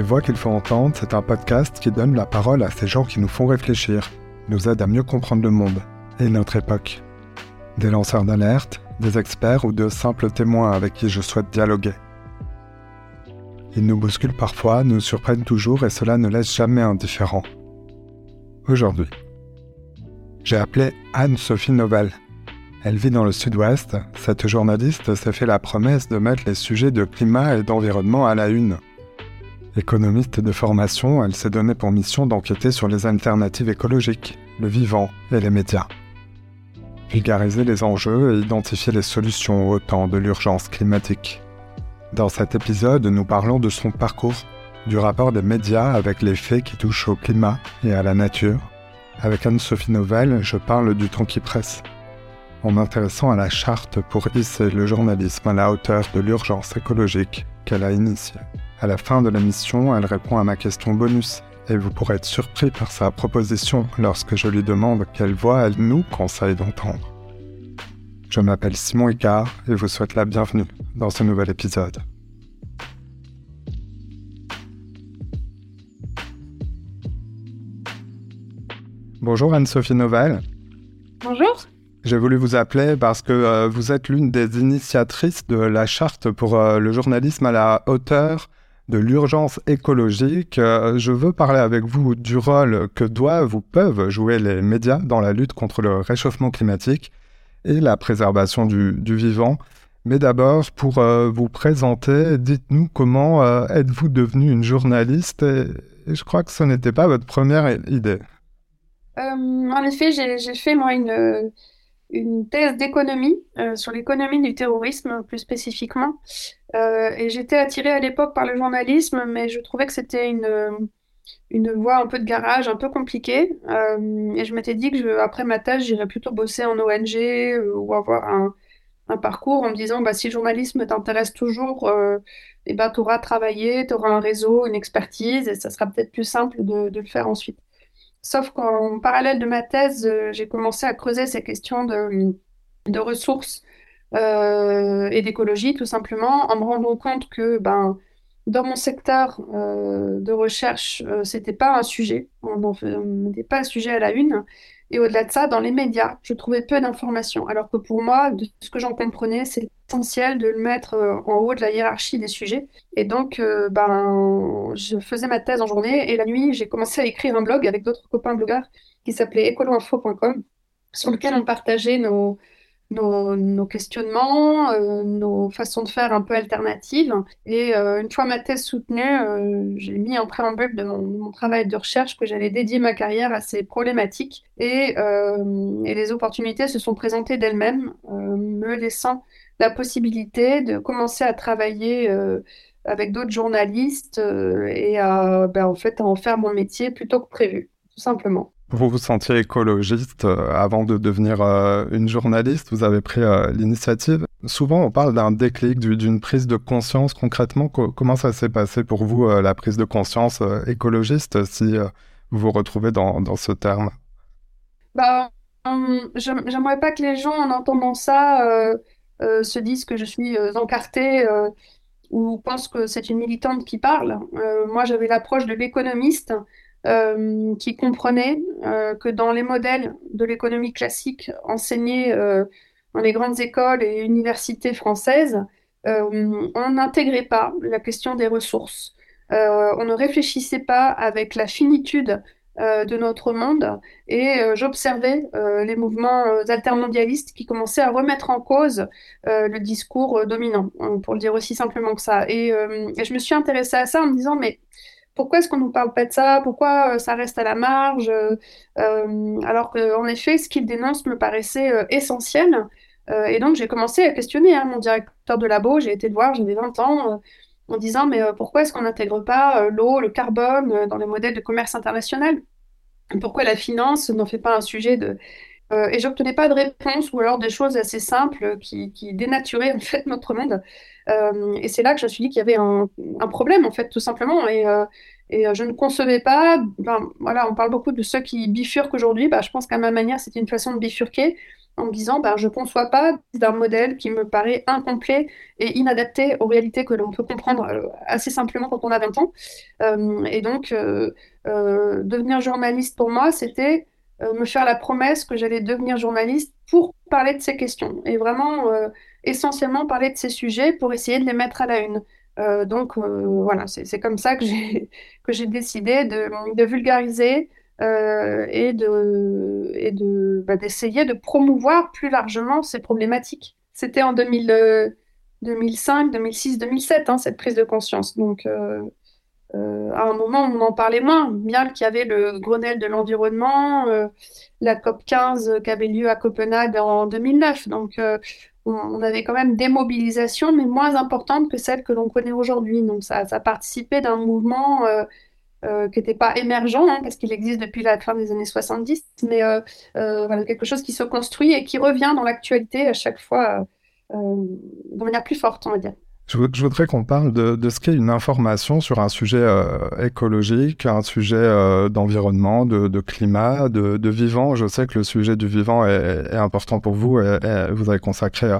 Ces voix qu'il faut entendre, c'est un podcast qui donne la parole à ces gens qui nous font réfléchir, nous aident à mieux comprendre le monde et notre époque. Des lanceurs d'alerte, des experts ou de simples témoins avec qui je souhaite dialoguer. Ils nous bousculent parfois, nous surprennent toujours et cela ne laisse jamais indifférent. Aujourd'hui, j'ai appelé Anne-Sophie Novel. Elle vit dans le sud-ouest. Cette journaliste s'est fait la promesse de mettre les sujets de climat et d'environnement à la une. Économiste de formation, elle s'est donnée pour mission d'enquêter sur les alternatives écologiques, le vivant et les médias. Vulgariser les enjeux et identifier les solutions au temps de l'urgence climatique. Dans cet épisode, nous parlons de son parcours, du rapport des médias avec les faits qui touchent au climat et à la nature. Avec Anne-Sophie Novelle, je parle du temps qui presse, en m'intéressant à la charte pour hisser le journalisme à la hauteur de l'urgence écologique qu'elle a initiée. À la fin de l'émission, elle répond à ma question bonus, et vous pourrez être surpris par sa proposition lorsque je lui demande quelle voix elle nous conseille d'entendre. Je m'appelle Simon Icard et vous souhaite la bienvenue dans ce nouvel épisode. Bonjour Anne-Sophie Novel. Bonjour. J'ai voulu vous appeler parce que euh, vous êtes l'une des initiatrices de la charte pour euh, le journalisme à la hauteur de l'urgence écologique. Euh, je veux parler avec vous du rôle que doivent ou peuvent jouer les médias dans la lutte contre le réchauffement climatique et la préservation du, vivant. Mais d'abord, pour vous présenter, dites-nous comment êtes-vous devenue une journaliste et je crois que ce n'était pas votre première idée. en effet, j'ai fait moi une une thèse d'économie euh, sur l'économie du terrorisme plus spécifiquement. Euh, et j'étais attirée à l'époque par le journalisme, mais je trouvais que c'était une, une voie un peu de garage, un peu compliquée. Euh, et je m'étais dit que je, après ma thèse, j'irais plutôt bosser en ONG ou avoir un, un, parcours en me disant bah, si le journalisme t'intéresse toujours, et eh ben, tu auras travaillé, tu auras un réseau, une expertise, et ça sera peut-être plus simple de, de le faire ensuite. Sauf qu'en parallèle de ma thèse, euh, j'ai commencé à creuser ces questions de, ressources euh, et d'écologie, tout simplement, en me rendant compte que ben, dans mon secteur euh, de recherche, c'était pas un sujet, on n'était pas un sujet à la une. Et au-delà de ça, dans les médias, je trouvais peu d'informations. Alors que pour moi, de ce que j'en comprenais, c'est essentiel de le mettre euh, en haut de la hiérarchie des sujets. Et donc, euh, ben, je faisais ma thèse en journée et la nuit, j'ai commencé à écrire un blog avec d'autres copains blogueurs qui s'appelait ecoloinfo.com, sur lequel on partageait nos, nos, questionnements, euh, nos façons de faire un peu alternatives. Et euh, une fois ma thèse soutenue, euh, j'ai mis en préambule de mon, travail de recherche que j'allais dédier ma carrière à ces problématiques. Et, et les opportunités se sont présentées d'elles-mêmes, me laissant la possibilité de commencer à travailler avec d'autres journalistes et à, ben, en fait, à en faire mon métier plutôt que prévu, tout simplement. Vous vous sentiez écologiste euh, avant de devenir euh, une journaliste, vous avez pris euh, l'initiative. Souvent, on parle d'un déclic, d'une prise de conscience concrètement. comment ça s'est passé pour vous, la prise de conscience écologiste, si vous vous retrouvez dans, dans ce terme? Bah, hum, J'aimerais pas que les gens, en entendant ça, se disent que je suis encartée ou pensent que c'est une militante qui parle. moi, j'avais l'approche de l'économiste. Euh, qui comprenait euh, que dans les modèles de l'économie classique enseignés euh, dans les grandes écoles et universités françaises, on n'intégrait pas la question des ressources. on ne réfléchissait pas avec la finitude de notre monde et j'observais les mouvements altermondialistes qui commençaient à remettre en cause le discours dominant, pour le dire aussi simplement que ça. Et, et, je me suis intéressée à ça en me disant, mais pourquoi est-ce qu'on ne nous parle pas de ça? Pourquoi euh, ça reste à la marge? Euh, euh, Alors qu'en effet, ce qu'il dénonce me paraissait essentiel. et donc, j'ai commencé à questionner hein, mon directeur de labo. J'ai été le voir, j'avais 20 ans, en disant Mais pourquoi est-ce qu'on n'intègre pas l'eau, le carbone dans les modèles de commerce international? Pourquoi la finance n'en fait pas un sujet de. Et j'obtenais pas de réponse ou alors des choses assez simples qui, dénaturaient en fait notre monde. Euh, et c'est là que je me suis dit qu'il y avait un, problème, en fait, tout simplement. Et, euh, et euh, je ne concevais pas. voilà, on parle beaucoup de ceux qui bifurquent aujourd'hui. Bah, je pense qu'à ma manière, c'était une façon de bifurquer. en me disant ben, je ne conçois pas d'un modèle qui me paraît incomplet et inadapté aux réalités que l'on peut comprendre euh, assez simplement quand on a 20 ans. Euh, et donc, euh, devenir journaliste pour moi, c'était me faire la promesse que j'allais devenir journaliste pour parler de ces questions et vraiment essentiellement parler de ces sujets pour essayer de les mettre à la une. donc voilà, c'est comme ça que j'ai décidé de, vulgariser euh, et de et de bah, d'essayer de promouvoir plus largement ces problématiques. C'était en 2000, 2005, 2006, 2007 cette prise de conscience. Donc euh, euh, à un moment, on en parlait moins, bien qu'il y avait le Grenelle de l'environnement, la COP 15 qui avait lieu à Copenhague en 2009. Donc on, avait quand même des mobilisations, mais moins importantes que celles que l'on connaît aujourd'hui. Donc ça, participait d'un mouvement euh, qui n'était pas émergent, hein, parce qu'il existe depuis la fin des années 70, mais euh, euh, quelque chose qui se construit et qui revient dans l'actualité à chaque fois de manière plus forte, on va dire. Je, voudrais qu'on parle de, ce qu'est une information sur un sujet écologique, un sujet d'environnement, de, climat, de, vivant. Je sais que le sujet du vivant est, est important pour vous et, vous avez consacré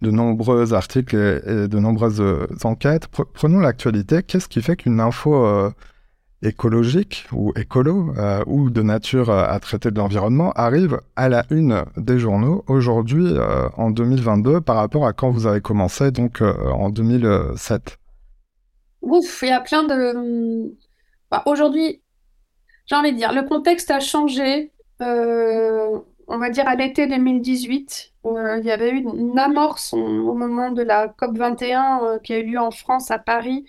de nombreux articles et, de nombreuses enquêtes. Prenons l'actualité. Qu'est-ce qui fait qu'une info écologique ou écolo euh, ou de nature euh, à traiter de l'environnement arrive à la une des journaux aujourd'hui euh, en 2022 par rapport à quand vous avez commencé donc en 2007 Ouf, il y a plein de... Aujourd'hui, j'ai envie de dire, le contexte a changé. on va dire à l'été 2018, il y avait eu une amorce au moment de la COP 21 qui a eu lieu en France à Paris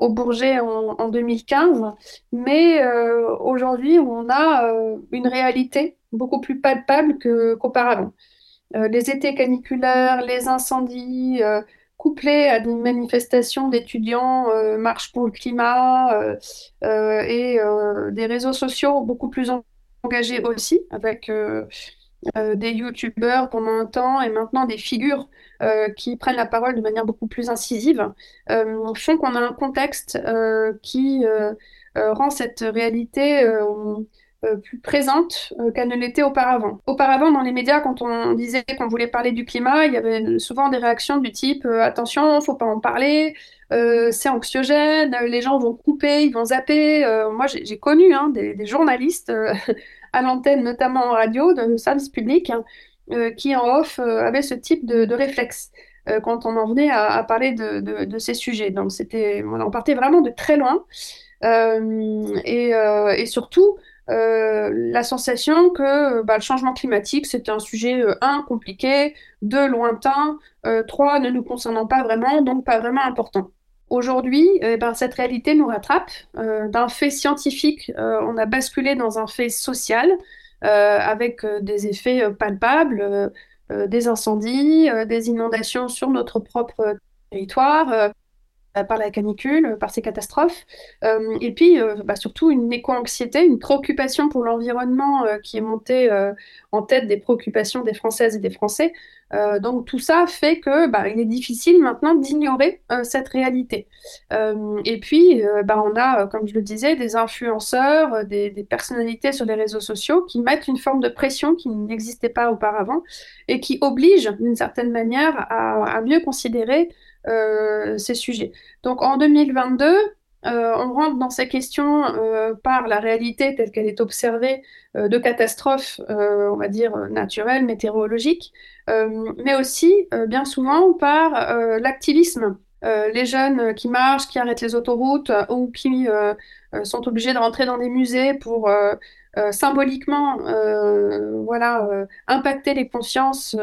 au Bourget en, 2015, mais euh, aujourd'hui on a euh, une réalité beaucoup plus palpable qu'auparavant. Euh, les étés caniculaires, les incendies, couplés à des manifestations d'étudiants, marche pour le climat et des réseaux sociaux beaucoup plus engagés aussi, avec des youtubeurs pendant un temps et maintenant des figures qui prennent la parole de manière beaucoup plus incisive, euh, font qu'on a un contexte euh, qui rend cette réalité plus présente qu'elle ne l'était auparavant. Auparavant, dans les médias, quand on disait qu'on voulait parler du climat, il y avait souvent des réactions du type attention, faut pas en parler, c'est anxiogène, les gens vont couper, ils vont zapper. moi, j'ai connu hein, des, journalistes à l'antenne, notamment en radio, de service public, hein, euh, qui en off euh, avait ce type de, réflexe euh, quand on en venait à, parler de, ces sujets. Donc c'était, on partait vraiment de très loin et, surtout la sensation que bah, le changement climatique c'était un sujet un compliqué, deux lointain, trois ne nous concernant pas vraiment, donc pas vraiment important. Aujourd'hui, eh ben, cette réalité nous rattrape. D'un fait scientifique, on a basculé dans un fait social avec euh, des effets euh, palpables, des incendies, des inondations sur notre propre territoire par la canicule, par ces catastrophes, et puis bah, surtout une éco-anxiété, une préoccupation pour l'environnement qui est montée en tête des préoccupations des Françaises et des Français, euh, donc tout ça fait que bah, il est difficile maintenant d'ignorer euh, cette réalité. Euh, et puis bah, on a, comme je le disais, des influenceurs, des, personnalités sur les réseaux sociaux qui mettent une forme de pression qui n'existait pas auparavant et qui obligent d'une certaine manière à mieux considérer ces sujets. Donc en 2022, euh, on rentre dans ces questions euh, par la réalité telle qu'elle est observée euh, de catastrophes, on va dire, naturelles, météorologiques, mais aussi bien souvent par l'activisme. Les jeunes qui marchent, qui arrêtent les autoroutes ou qui sont obligés de rentrer dans des musées pour symboliquement voilà, impacter les consciences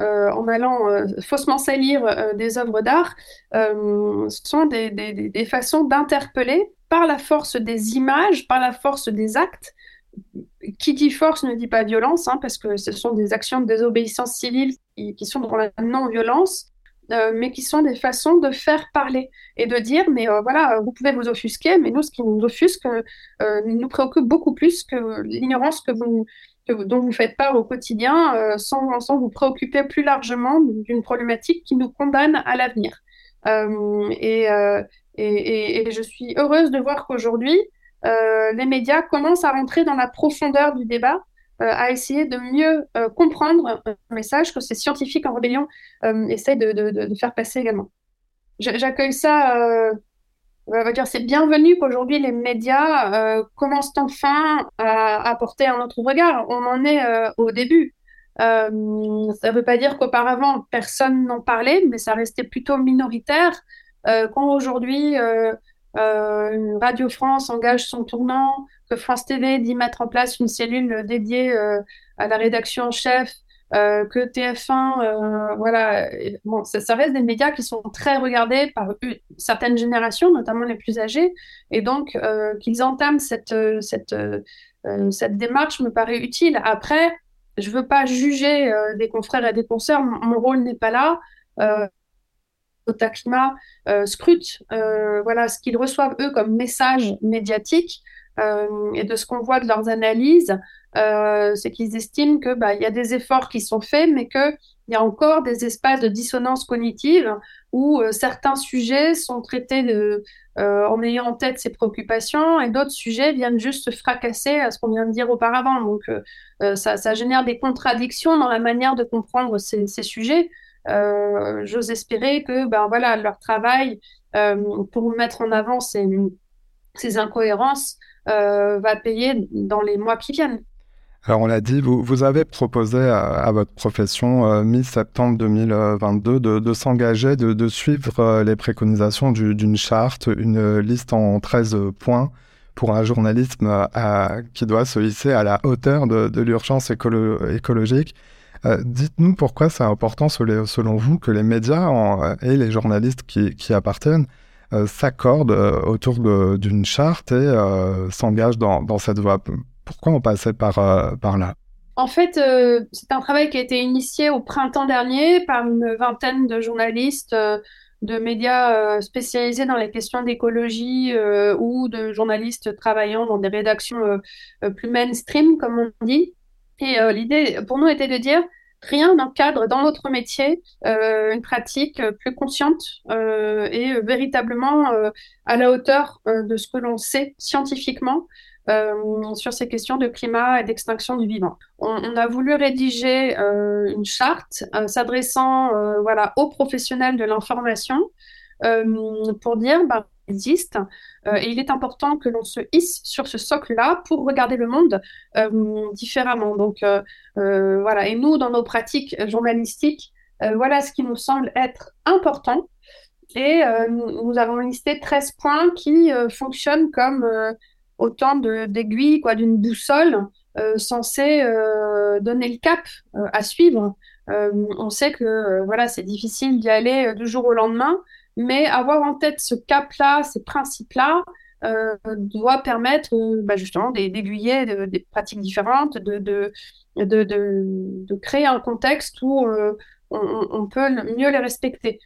euh, en allant euh, faussement salir euh, des œuvres d'art, ce sont des, façons d'interpeller par la force des images, par la force des actes. Qui dit force ne dit pas violence, hein, parce que ce sont des actions de désobéissance civile qui, sont dans la non-violence, mais qui sont des façons de faire parler et de dire, mais voilà, vous pouvez vous offusquer, mais nous, ce qui nous offusque, nous préoccupe beaucoup plus que l'ignorance que vous, dont vous faites part au quotidien euh, sans, sans, vous préoccuper plus largement d'une problématique qui nous condamne à l'avenir. Euh, euh, et, je suis heureuse de voir qu'aujourd'hui, les médias commencent à rentrer dans la profondeur du débat à essayer de mieux comprendre un message que ces scientifiques en rébellion essayent de, faire passer également. J'accueille ça on va dire c'est bienvenu qu'aujourd'hui les médias commencent enfin à apporter un autre regard. On en est au début. ça ne veut pas dire qu'auparavant personne n'en parlait, mais ça restait plutôt minoritaire. quand aujourd'hui euh, Radio France engage son tournant, que France TV dit mettre en place une cellule dédiée euh, à la rédaction en chef, euh, que TF1, voilà, bon, ça, reste des médias qui sont très regardés par certaines générations, notamment les plus âgées, et donc qu'ils entament cette, cette, cette démarche me paraît utile. Après, je veux pas juger des confrères et des consoeurs, mon rôle n'est pas là. Euh, scrutent euh, voilà, ce qu'ils reçoivent eux comme message médiatique euh, et de ce qu'on voit de leurs analyses, c'est qu'ils estiment qu'il bah, y a des efforts qui sont faits, mais qu'il y a encore des espaces de dissonance cognitive où certains sujets sont traités en ayant en tête ces préoccupations et d'autres sujets viennent juste se fracasser à ce qu'on vient de dire auparavant. Donc ça, génère des contradictions dans la manière de comprendre ces, sujets. Euh, j'ose espérer que ben, voilà, leur travail euh, pour mettre en avant ces, ces incohérences euh, va payer dans les mois qui viennent. Alors on l'a dit, vous, avez proposé à, votre profession mi-septembre 2022 de, s'engager, de, suivre les préconisations d'une charte, une liste en 13 points pour un journalisme qui doit se hisser à la hauteur de, l'urgence écologique. Euh, dites-nous pourquoi c'est important selon vous que les médias euh, et les journalistes qui, qui appartiennent euh, s'accordent autour d'une charte et s'engagent dans, cette voie. Pourquoi on passait par, là? En fait, c'est un travail qui a été initié au printemps dernier par une vingtaine de journalistes de médias spécialisés dans les questions d'écologie ou de journalistes travaillant dans des rédactions plus mainstream, comme on dit. Et euh, l'idée pour nous était de dire rien n'encadre dans notre métier euh, une pratique plus consciente euh, et véritablement à la hauteur de ce que l'on sait scientifiquement sur ces questions de climat et d'extinction du vivant. On, on, a voulu rédiger une charte s'adressant voilà, aux professionnels de l'information pour dire bah, existe. Euh, et il est important que l'on se hisse sur ce socle-là pour regarder le monde euh, différemment. Donc euh, voilà, et nous, dans nos pratiques journalistiques, voilà ce qui nous semble être important. Et nous, avons listé 13 points qui fonctionnent comme autant d'aiguilles, quoi, d'une boussole censée donner le cap à suivre. on sait que voilà, c'est difficile d'y aller du jour au lendemain, mais avoir en tête ce cap-là, ces principes-là, euh, doit permettre euh, bah, justement d'aiguiller des pratiques différentes, de, créer un contexte où euh, on, peut mieux les respecter.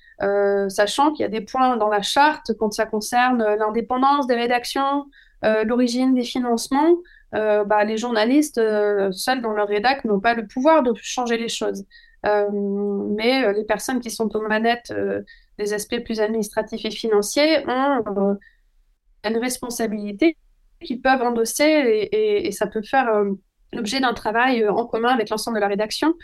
sachant qu'il y a des points dans la charte quand ça concerne l'indépendance des rédactions, l'origine des financements, bah, les journalistes seuls dans leur rédac n'ont pas le pouvoir de changer les choses. mais les personnes qui sont aux manettes des aspects plus administratifs et financiers ont euh, une responsabilité qu'ils peuvent endosser et, ça peut faire euh, l'objet d'un travail euh, en commun avec l'ensemble de la rédaction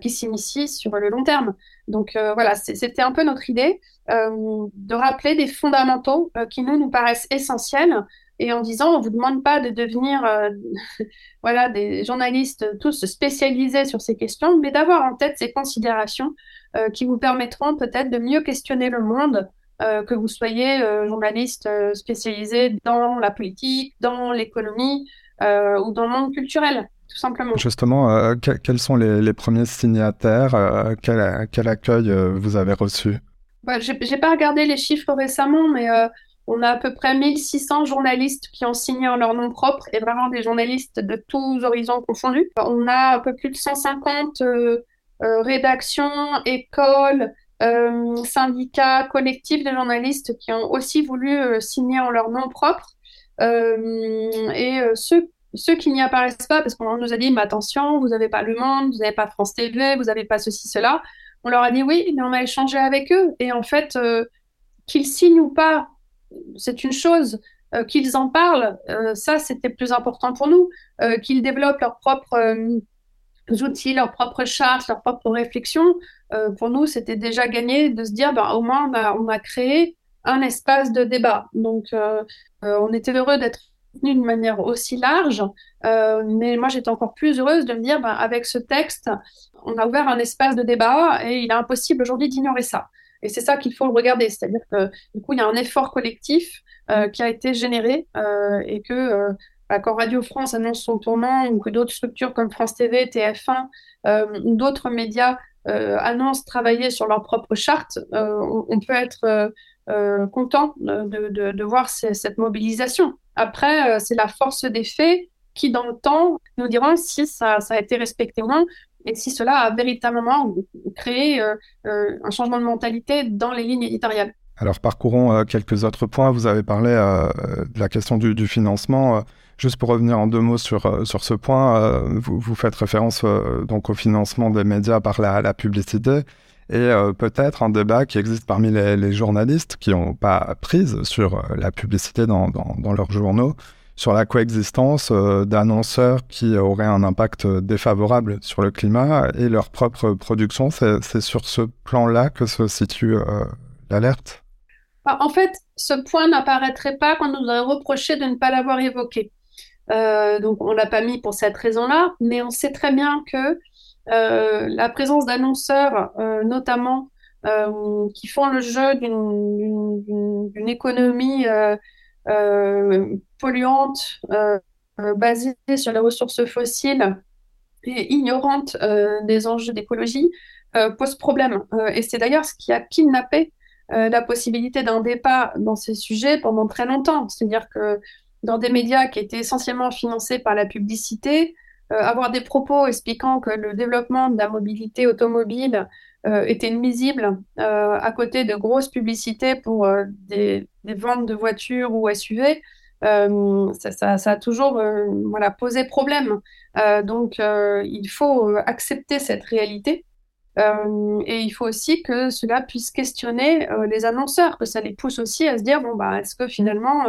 qui s'initie sur le long terme. Donc voilà, c'était un peu notre idée de rappeler des fondamentaux qui nous nous paraissent essentiels et en disant on vous demande pas de devenir voilà des journalistes tous spécialisés sur ces questions, mais d'avoir en tête ces considérations qui vous permettront peut-être de mieux questionner le monde, euh, que vous soyez euh, journaliste spécialisé dans la politique, dans l'économie ou dans le monde culturel. Tout simplement. Justement, quels sont les, premiers signataires quel, quel, accueil vous avez reçu? Bah, Je n'ai pas regardé les chiffres récemment, mais on a à peu près 1600 journalistes qui ont signé en leur nom propre et vraiment des journalistes de tous horizons confondus. On a un peu plus de 150 euh, rédaction, école, euh, syndicats, collectifs de journalistes qui ont aussi voulu euh, signer en leur nom propre. et ceux qui n'y apparaissent pas, parce qu'on nous a dit, mais attention, vous n'avez pas Le Monde, vous n'avez pas France TV, vous n'avez pas ceci, cela, on leur a dit oui, mais on a échangé avec eux. Et en fait, qu'ils signent ou pas, c'est une chose, qu'ils en parlent, ça c'était plus important pour nous, qu'ils développent leurs propres outils, leurs propres chartes, leurs propres réflexions. pour nous, c'était déjà gagné de se dire, ben, au moins, on a, on a créé un espace de débat. Donc, on était heureux d'être d'une manière aussi large. Euh, mais moi, j'étais encore plus heureuse de me dire, ben, avec ce texte, on a ouvert un espace de débat et il est impossible aujourd'hui d'ignorer ça. Et c'est ça qu'il faut regarder. C'est-à-dire que, du coup, il y a un effort collectif euh, qui a été généré euh, et que bah, quand Radio France annonce son tournant ou que d'autres structures comme France TV, TF1 ou d'autres médias annoncent travailler sur leur propre charte, on, on, peut être content de, voir cette mobilisation. Après, euh, c'est la force des faits qui, dans le temps, nous diront si ça, a été respecté ou non et si cela a véritablement créé euh, euh, un changement de mentalité dans les lignes éditoriales. Alors parcourons quelques autres points. Vous avez parlé de la question du, financement. Juste pour revenir en deux mots sur, sur ce point, vous, vous, faites référence donc au financement des médias par la, publicité et euh, peut-être un débat qui existe parmi les, journalistes qui n'ont pas prise sur euh, la publicité dans, dans, leurs journaux, sur la coexistence euh, d'annonceurs qui auraient un impact défavorable sur le climat et leur propre production. C'est sur ce plan-là que se situe l'alerte? Bah, En fait, ce point n'apparaîtrait pas quand on nous aurait reproché de ne pas l'avoir évoqué. Donc on l'a pas mis pour cette raison-là, mais on sait très bien que euh, la présence d'annonceurs, euh, notamment, euh, qui font le jeu d'une économie polluante, basée sur les ressources fossiles et ignorante des enjeux d'écologie, pose problème. et c'est d'ailleurs ce qui a kidnappé la possibilité d'un débat dans ces sujets pendant très longtemps. C'est-à-dire que dans des médias qui étaient essentiellement financés par la publicité, euh, avoir des propos expliquant que le développement de la mobilité automobile euh, était nuisible euh, à côté de grosses publicités pour des, ventes de voitures ou SUV, ça, a toujours posé problème. donc, il faut accepter cette réalité. et il faut aussi que cela puisse questionner les annonceurs, que ça les pousse aussi à se dire bon bah est-ce que finalement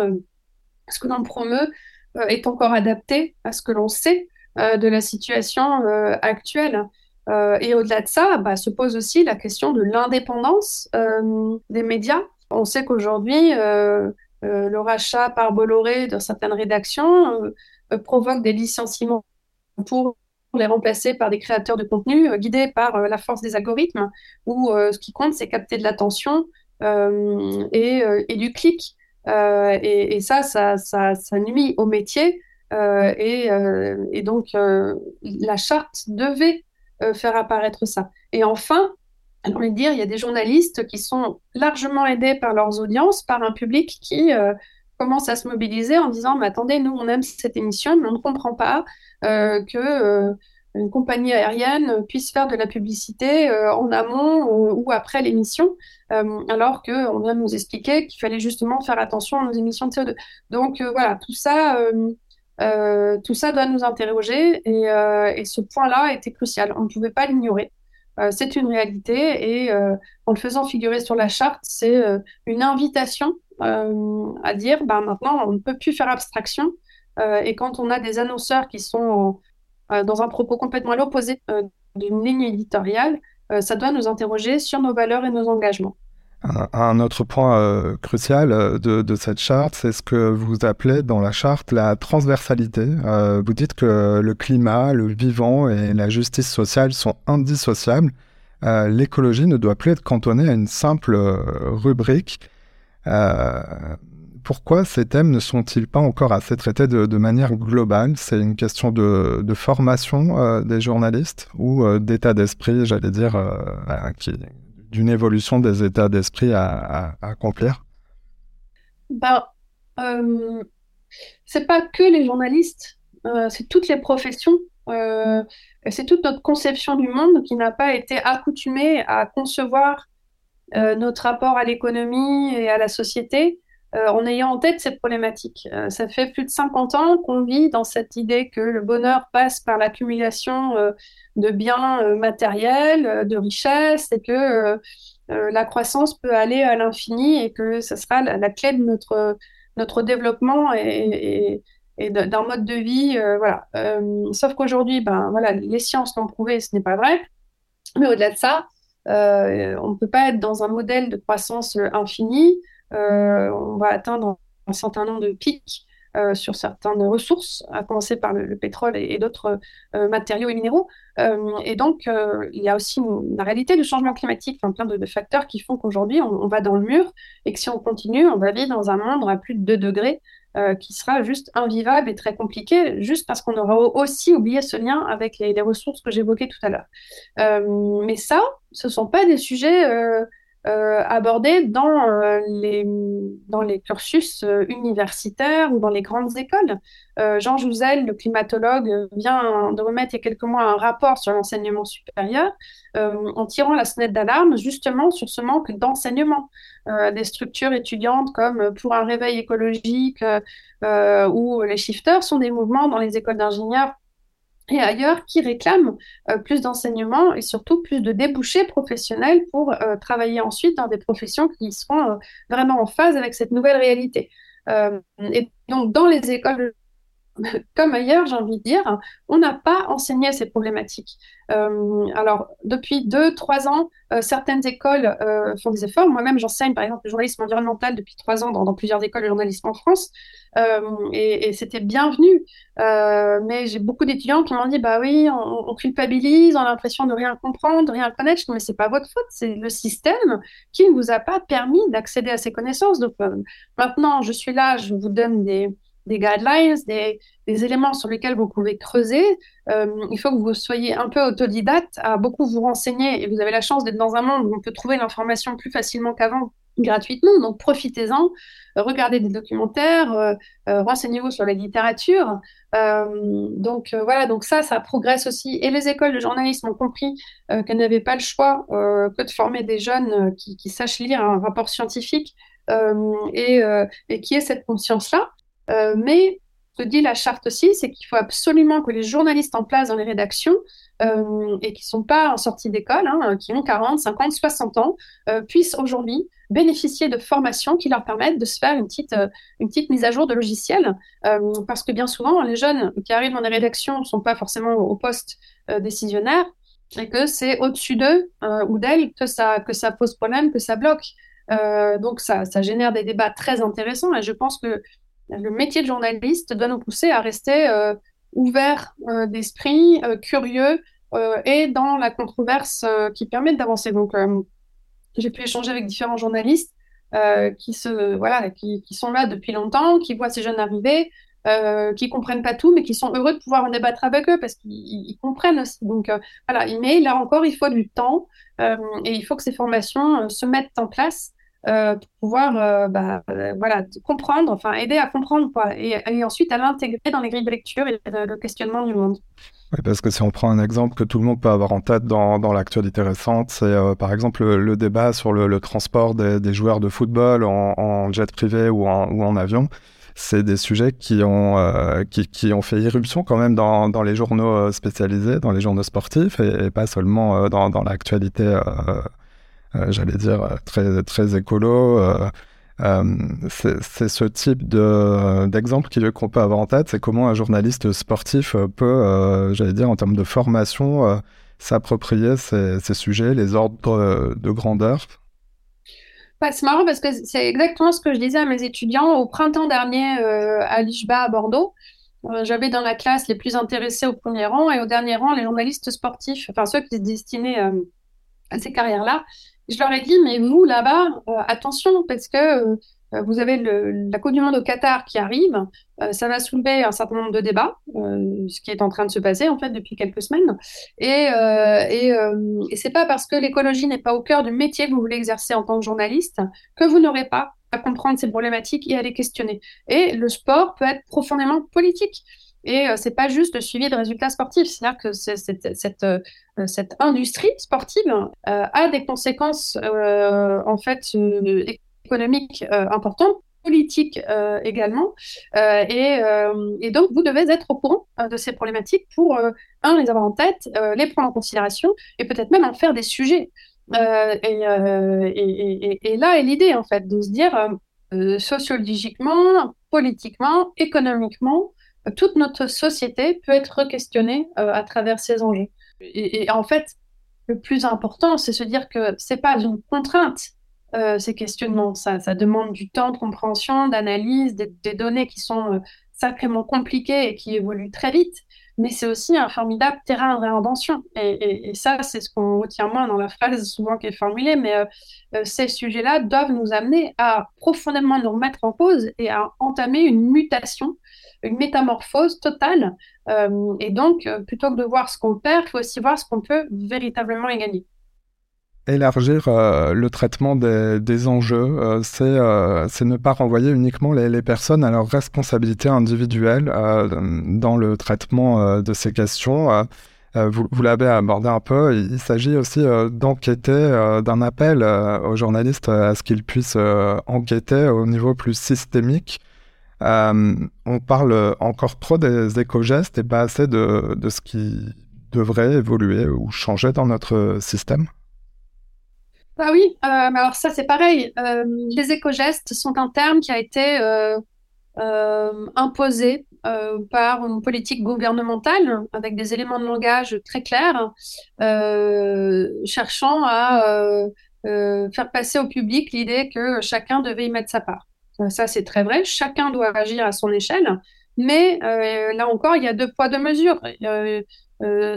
ce que l'on promeut est encore adapté à ce que l'on sait euh, de la situation euh, actuelle. Euh, et au-delà de ça, bah, se pose aussi la question de l'indépendance des médias. On sait qu'aujourd'hui, le rachat par Bolloré de certaines rédactions provoque des licenciements pour les remplacer par des créateurs de contenu guidés par la force des algorithmes, où ce qui compte, c'est capter de l'attention et, du clic. Et, et, ça, ça, ça, ça nuit au métier euh, euh, et, donc, euh, la charte devait faire apparaître ça. Et enfin, j'ai envie de dire, il y a des journalistes qui sont largement aidés par leurs audiences, par un public qui commence à se mobiliser en disant mais attendez, nous on aime cette émission, mais on ne comprend pas euh, que une compagnie aérienne puisse faire de la publicité en amont ou, après l'émission, alors qu'on vient de nous expliquer qu'il fallait justement faire attention nos émissions de CO2. Donc voilà, tout ça euh, tout ça doit nous interroger euh, et, ce point-là était crucial. On ne pouvait pas l'ignorer. Euh, c'est une réalité et en le faisant figurer sur la charte, c'est une invitation à dire ben, maintenant on ne peut plus faire abstraction et quand on a des annonceurs qui sont dans un propos complètement à l'opposé d'une ligne éditoriale, ça doit nous interroger sur nos valeurs et nos engagements. Un, autre point euh, crucial euh, de, cette charte, c'est ce que vous appelez dans la charte la transversalité. Euh, vous dites que le climat, le vivant et la justice sociale sont indissociables. L'écologie ne doit plus être cantonnée à une simple rubrique. Pourquoi ces thèmes ne sont-ils pas encore assez traités de, manière globale? C'est une question de, formation des journalistes ou d'état d'esprit, j'allais dire, qui, d'une évolution des états d'esprit à, accomplir? Euh, C'est pas que les journalistes, euh, c'est toutes les professions. Euh, c'est toute notre conception du monde qui n'a pas été accoutumée à concevoir euh, notre rapport à l'économie et à la société en ayant en tête cette problématique. ça fait plus de 50 ans qu'on vit dans cette idée que le bonheur passe par l'accumulation de biens euh, matériels, euh, de richesses, et que euh, la croissance peut aller à l'infini et que ce sera la, clé de notre, notre développement et, d'un mode de vie. voilà. sauf qu'aujourd'hui, ben, voilà, les sciences l'ont prouvé, ce n'est pas vrai. Mais au-delà de ça, on ne peut pas être dans un modèle de croissance infinie. On va atteindre un certain nombre de pics euh, sur certaines ressources, à commencer par le, pétrole et, d'autres euh, matériaux et minéraux. Euh, et donc, il y a aussi une, réalité du changement climatique, enfin, plein de, facteurs qui font qu'aujourd'hui, on, va dans le mur et que si on continue, on va vivre dans un monde à plus de 2 degrés. qui sera juste invivable et très compliqué, juste parce qu'on aura aussi oublié ce lien avec les, les ressources que j'évoquais tout à l'heure. mais ça, ce ne sont pas des sujets euh, dans, euh, les, dans les cursus euh, universitaires ou dans les grandes écoles. Jean Jouzel, le climatologue, vient de remettre il y a quelques mois un rapport sur l'enseignement supérieur en tirant la sonnette d'alarme justement sur ce manque d'enseignement. des structures étudiantes comme Pour un réveil écologique ou les shifters sont des mouvements dans les écoles d'ingénieurs et ailleurs qui réclament euh, plus d'enseignement et surtout plus de débouchés professionnels pour euh, travailler ensuite dans des professions qui seront euh, vraiment en phase avec cette nouvelle réalité. et donc, dans les écoles comme ailleurs, j'ai envie de dire, on n'a pas enseigné ces problématiques. Euh, alors, depuis deux, trois ans, euh, certaines écoles euh, font des efforts. Moi-même, j'enseigne, par exemple, le journalisme environnemental depuis trois ans dans, plusieurs écoles de journalisme en France, et, c'était bienvenu. mais j'ai beaucoup d'étudiants qui m'ont dit, bah oui, on, culpabilise, on a l'impression de rien comprendre, de rien connaître. Je dis, mais c'est pas votre faute, c'est le système qui ne vous a pas permis d'accéder à ces connaissances. Donc, maintenant, je suis là, je vous donne des des guidelines, des, éléments sur lesquels vous pouvez creuser. Euh, il faut que vous soyez un peu autodidacte, à beaucoup vous renseigner, et vous avez la chance d'être dans un monde où on peut trouver l'information plus facilement qu'avant gratuitement, donc profitez-en, regardez des documentaires, euh, euh, renseignez-vous sur la littérature. donc voilà, donc ça, ça progresse aussi. Et les écoles de journalisme ont compris qu'elles n'avaient pas le choix que de former des jeunes qui, sachent lire un rapport scientifique et, et qui aient cette conscience-là. Euh, mais ce que dit la charte aussi, c'est qu'il faut absolument que les journalistes en place dans les rédactions euh, et qui ne sont pas en sortie d'école, hein, qui ont 40, 50, 60 ans, euh, puissent aujourd'hui bénéficier de formations qui leur permettent de se faire une petite, une petite mise à jour de logiciels. parce que bien souvent, les jeunes qui arrivent dans les rédactions ne sont pas forcément au poste décisionnaire et que c'est au-dessus d'eux ou d'elles que ça, que ça pose problème, que ça bloque. donc ça, ça génère des débats très intéressants et je pense que le métier de journaliste doit nous pousser à rester euh, ouverts euh, d'esprit, euh, curieux et dans la controverse qui permet d'avancer. Donc, j'ai pu échanger avec différents journalistes qui, se, voilà, qui, sont là depuis longtemps, qui voient ces jeunes arriver, euh, qui comprennent pas tout, mais qui sont heureux de pouvoir en débattre avec eux parce qu'ils comprennent aussi. Donc voilà, mais là encore, il faut du temps et il faut que ces formations se mettent en place euh, pour pouvoir euh, bah, euh, voilà, comprendre, enfin aider à comprendre quoi, et, ensuite à l'intégrer dans les grilles de lecture et le questionnement du monde. Oui, parce que si on prend un exemple que tout le monde peut avoir en tête dans, dans l'actualité récente, c'est par exemple le, débat sur le, transport des, joueurs de football en, jet privé ou en, ou en avion. C'est des sujets qui ont, qui, qui, ont fait irruption quand même dans, dans, les journaux spécialisés, dans les journaux sportifs et, pas seulement dans, dans l'actualité euh, j'allais dire, euh, très, très écolo. Euh, c'est ce type d'exemple qu'on peut avoir en tête, c'est comment un journaliste sportif peut, j'allais dire, en termes de formation, s'approprier ces, ces, sujets, les ordres de grandeur bah, c'est marrant parce que c'est exactement ce que je disais à mes étudiants au printemps dernier à l'IJBA à Bordeaux. J'avais dans la classe les plus intéressés au premier rang et au dernier rang les journalistes sportifs, enfin ceux qui étaient destinés à ces carrières-là. Je leur ai dit, mais vous, là-bas, euh, attention, parce que euh, vous avez la Coupe du Monde au Qatar qui arrive. Euh, ça va soulever un certain nombre de débats, ce qui est en train de se passer, en fait, depuis quelques semaines. Et, et, et c'est pas parce que l'écologie n'est pas au cœur du métier que vous voulez exercer en tant que journaliste que vous n'aurez pas à comprendre ces problématiques et à les questionner. Et le sport peut être profondément politique. Et euh, c'est pas juste le suivi de résultats sportifs, c'est-à-dire que cette, euh, cette, industrie sportive euh, a des conséquences en fait économiques importantes, politiques également, et, donc vous devez être au courant de ces problématiques pour un les avoir en tête, les prendre en considération et peut-être même en faire des sujets. Et, et, et, là est l'idée en fait de se dire sociologiquement, politiquement, économiquement, toute notre société peut être questionnée à travers ces enjeux. Et, en fait, le plus important, c'est se dire que c'est pas une contrainte ces questionnements. Ça, ça, demande du temps de compréhension, d'analyse, des, des, données qui sont sacrément compliquées et qui évoluent très vite mais c'est aussi un formidable terrain de réinvention. Et, ça, c'est ce qu'on retient moins dans la phrase souvent qui est formulée, mais euh, euh, ces sujets-là doivent nous amener à profondément nous remettre en cause et à entamer une mutation, une métamorphose totale. Euh, et donc, plutôt que de voir ce qu'on perd, il faut aussi voir ce qu'on peut véritablement y gagner élargir euh, le traitement des, enjeux, euh, euh, c'est ne pas renvoyer uniquement les, personnes à leurs responsabilités individuelles dans le traitement de ces questions. vous, l'avez abordé un peu, il, s'agit aussi d'enquêter, d'un appel aux journalistes à ce qu'ils puissent enquêter au niveau plus systémique. on parle encore trop des éco-gestes et pas assez de ce qui devrait évoluer ou changer dans notre système. Ah oui, euh, alors ça c'est pareil. Euh, les éco-gestes sont un terme qui a été euh, imposé par une politique gouvernementale avec des éléments de langage très clairs, cherchant à faire passer au public l'idée que chacun devait y mettre sa part. ça c'est très vrai, chacun doit agir à son échelle, mais là encore il y a deux poids deux mesures.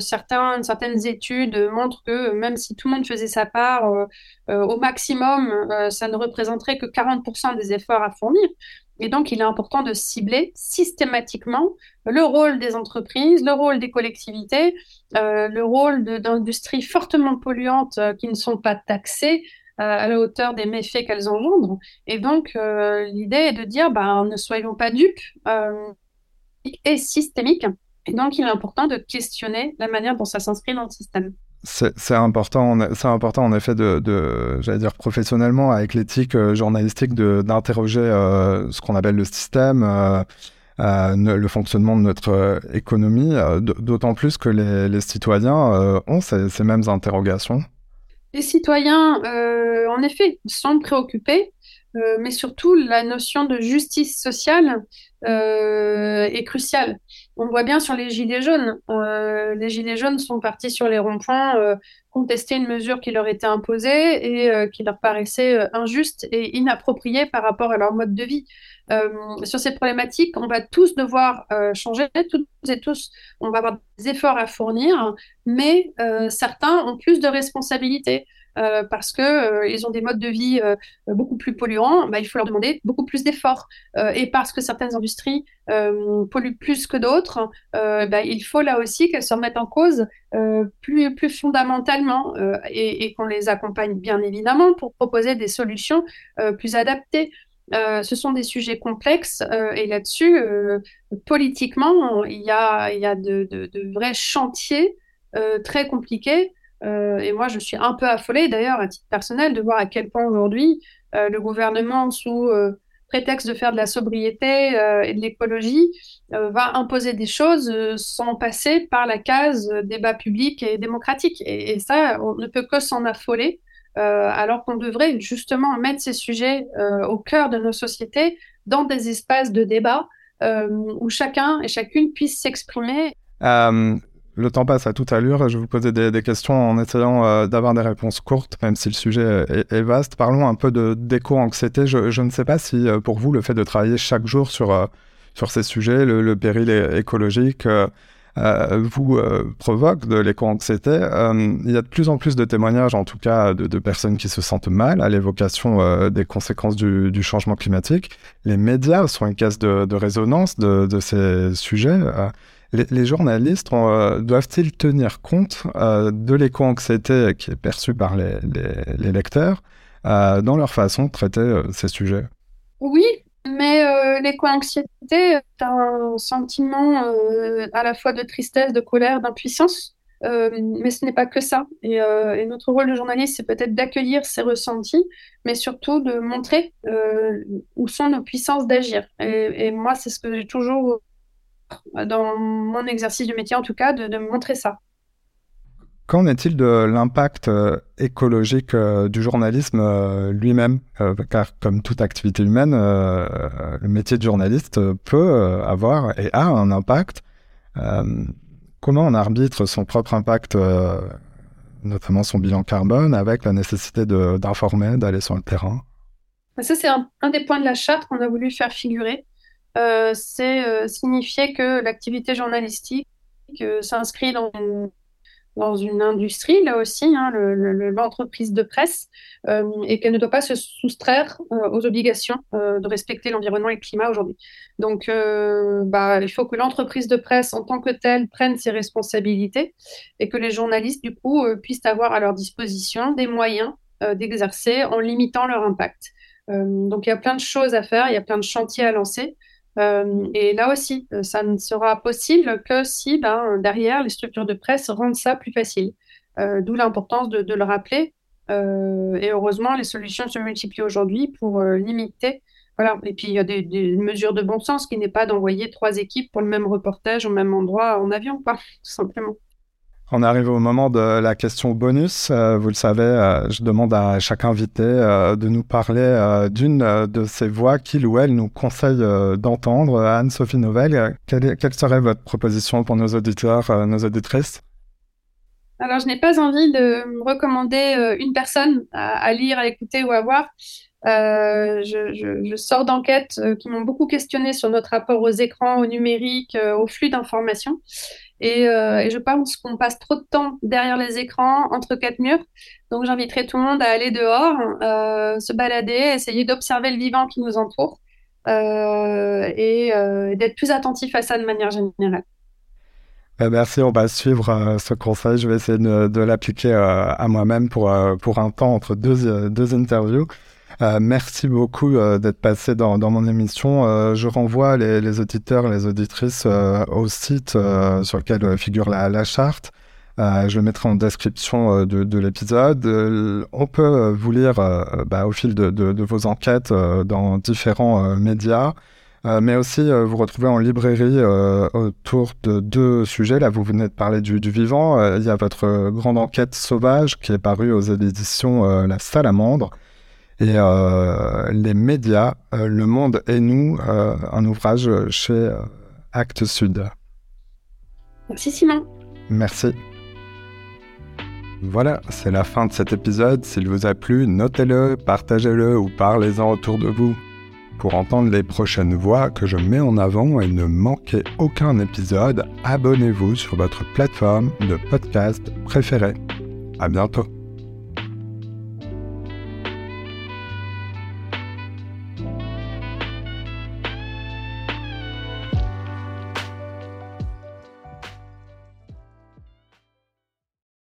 Certains, certaines études montrent que même si tout le monde faisait sa part euh, euh, au maximum, ça ne représenterait que 40% des efforts à fournir. Et donc, il est important de cibler systématiquement le rôle des entreprises, le rôle des collectivités, le rôle d'industries fortement polluantes qui ne sont pas taxées à la hauteur des méfaits qu'elles engendrent. Et donc, l'idée est de dire, ben, ne soyons pas dupes et systémiques et donc, il est important de questionner la manière dont ça s'inscrit dans le système. C'est important, c'est important en effet de, de j'allais dire professionnellement avec l'éthique euh, journalistique d'interroger euh, ce qu'on appelle le système, euh, le fonctionnement de notre économie, d'autant plus que les, les citoyens ont ces, ces, mêmes interrogations. Les citoyens, en effet, sont préoccupés, mais surtout la notion de justice sociale est cruciale on voit bien sur les gilets jaunes. Euh, les gilets jaunes sont partis sur les ronds-points euh, contester une mesure qui leur était imposée et euh, qui leur paraissait injuste et inappropriée par rapport à leur mode de vie. sur ces problématiques, on va tous devoir changer, toutes et tous, on va avoir des efforts à fournir, mais certains ont plus de responsabilités. Euh, parce que euh, ils ont des modes de vie euh, beaucoup plus polluants, bah, il faut leur demander beaucoup plus d'efforts. et parce que certaines industries polluent plus que d'autres, bah, il faut là aussi qu'elles se remettent en cause plus, plus fondamentalement et, qu'on les accompagne bien évidemment pour proposer des solutions plus adaptées. Ce sont des sujets complexes et là-dessus, politiquement, il y a, y a de, de vrais chantiers très compliqués euh, et moi, je suis un peu affolée, d'ailleurs, à titre personnel, de voir à quel point aujourd'hui euh, le gouvernement, sous euh, prétexte de faire de la sobriété et de l'écologie, va imposer des choses sans passer par la case débat public et démocratique. Et, ça, on ne peut que s'en affoler, alors qu'on devrait justement mettre ces sujets au cœur de nos sociétés, dans des espaces de débat où chacun et chacune puisse s'exprimer. Le temps passe à toute allure. Je vais vous poser des, questions en essayant euh, d'avoir des réponses courtes, même si le sujet est, vaste. Parlons un peu de d'éco-anxiété. Je, ne sais pas si euh, pour vous, le fait de travailler chaque jour sur, euh, sur ces sujets, le, péril écologique, vous provoque de l'éco-anxiété. il y a de plus en plus de témoignages, en tout cas, de, personnes qui se sentent mal à l'évocation des conséquences du, changement climatique. Les médias sont une caisse de, résonance de ces sujets les, journalistes euh, doivent-ils tenir compte euh, de l'éco-anxiété qui est perçue par les, lecteurs euh, dans leur façon de traiter ces sujets? Oui, mais l'éco-anxiété est un sentiment à la fois de tristesse, de colère, d'impuissance. mais ce n'est pas que ça. Et, notre rôle de journaliste, c'est peut-être d'accueillir ces ressentis, mais surtout de montrer où sont nos puissances d'agir. et, moi, c'est ce que j'ai toujours dans mon exercice de métier en tout cas, de, montrer ça. Qu'en est-il de l'impact euh, écologique euh, du journalisme euh, lui-même Car comme toute activité humaine, le métier de journaliste peut avoir et a un impact. comment on arbitre son propre impact, notamment son bilan carbone, avec la nécessité d'informer, d'aller sur le terrain? Ça, c'est un, un, des points de la charte qu'on a voulu faire figurer. C'est signifier que l'activité journalistique s'inscrit dans une dans une industrie, là aussi, hein, l'entreprise de presse, euh, et qu'elle ne doit pas se soustraire euh, aux obligations euh, de respecter l'environnement et le climat aujourd'hui. Donc, bah, il faut que l'entreprise de presse, en tant que telle, prenne ses responsabilités et que les journalistes, du coup, puissent avoir à leur disposition des moyens d'exercer en limitant leur impact. donc, il y a plein de choses à faire, il y a plein de chantiers à lancer. Euh, et là aussi, euh, ça ne sera possible que si ben, derrière les structures de presse rendent ça plus facile. Euh, d'où l'importance de, le rappeler. et heureusement, les solutions se multiplient aujourd'hui pour limiter. Voilà. Et puis, il y a des, mesures de bon sens qui n'est pas d'envoyer trois équipes pour le même reportage au même endroit en avion, quoi, tout simplement. On arrive au moment de la question bonus. Euh, vous le savez, euh, je demande à chaque invité euh, de nous parler d'une de ces voix qu'il ou elle nous conseille d'entendre. Anne-Sophie Novelle, quelle, serait votre proposition pour nos auditeurs, nos auditrices? Alors, je n'ai pas envie de recommander une personne à, lire, à écouter ou à voir. Je, je, sors d'enquêtes qui m'ont beaucoup questionné sur notre rapport aux écrans, au numérique, au flux d'informations. Euh, et, je pense qu'on passe trop de temps derrière les écrans, entre quatre murs. Donc j'inviterai tout le monde à aller dehors, euh, se balader, essayer d'observer le vivant qui nous entoure euh, et d'être plus attentif à ça de manière générale. Ben, merci, on va suivre ce conseil. Je vais essayer de, l'appliquer à moi-même pour, pour un temps entre deux, deux interviews. Euh, merci beaucoup euh, d'être passé dans, mon émission. Euh, je renvoie les, les, auditeurs, les auditrices au site sur lequel figure la, charte. je le mettrai en description de, de l'épisode. on peut vous lire bah, au fil de, vos enquêtes dans différents médias. mais aussi vous retrouvez en librairie autour de deux sujets. Là, vous venez de parler du, du vivant. il y a votre grande enquête sauvage qui est parue aux éditions La Salamandre. Et euh, les médias, euh, Le Monde et nous, euh, un ouvrage chez Actes Sud. Merci Simon. Merci. Voilà, c'est la fin de cet épisode. S'il vous a plu, notez-le, partagez-le ou parlez-en autour de vous. Pour entendre les prochaines voix que je mets en avant et ne manquez aucun épisode, abonnez-vous sur votre plateforme de podcast préférée. À bientôt.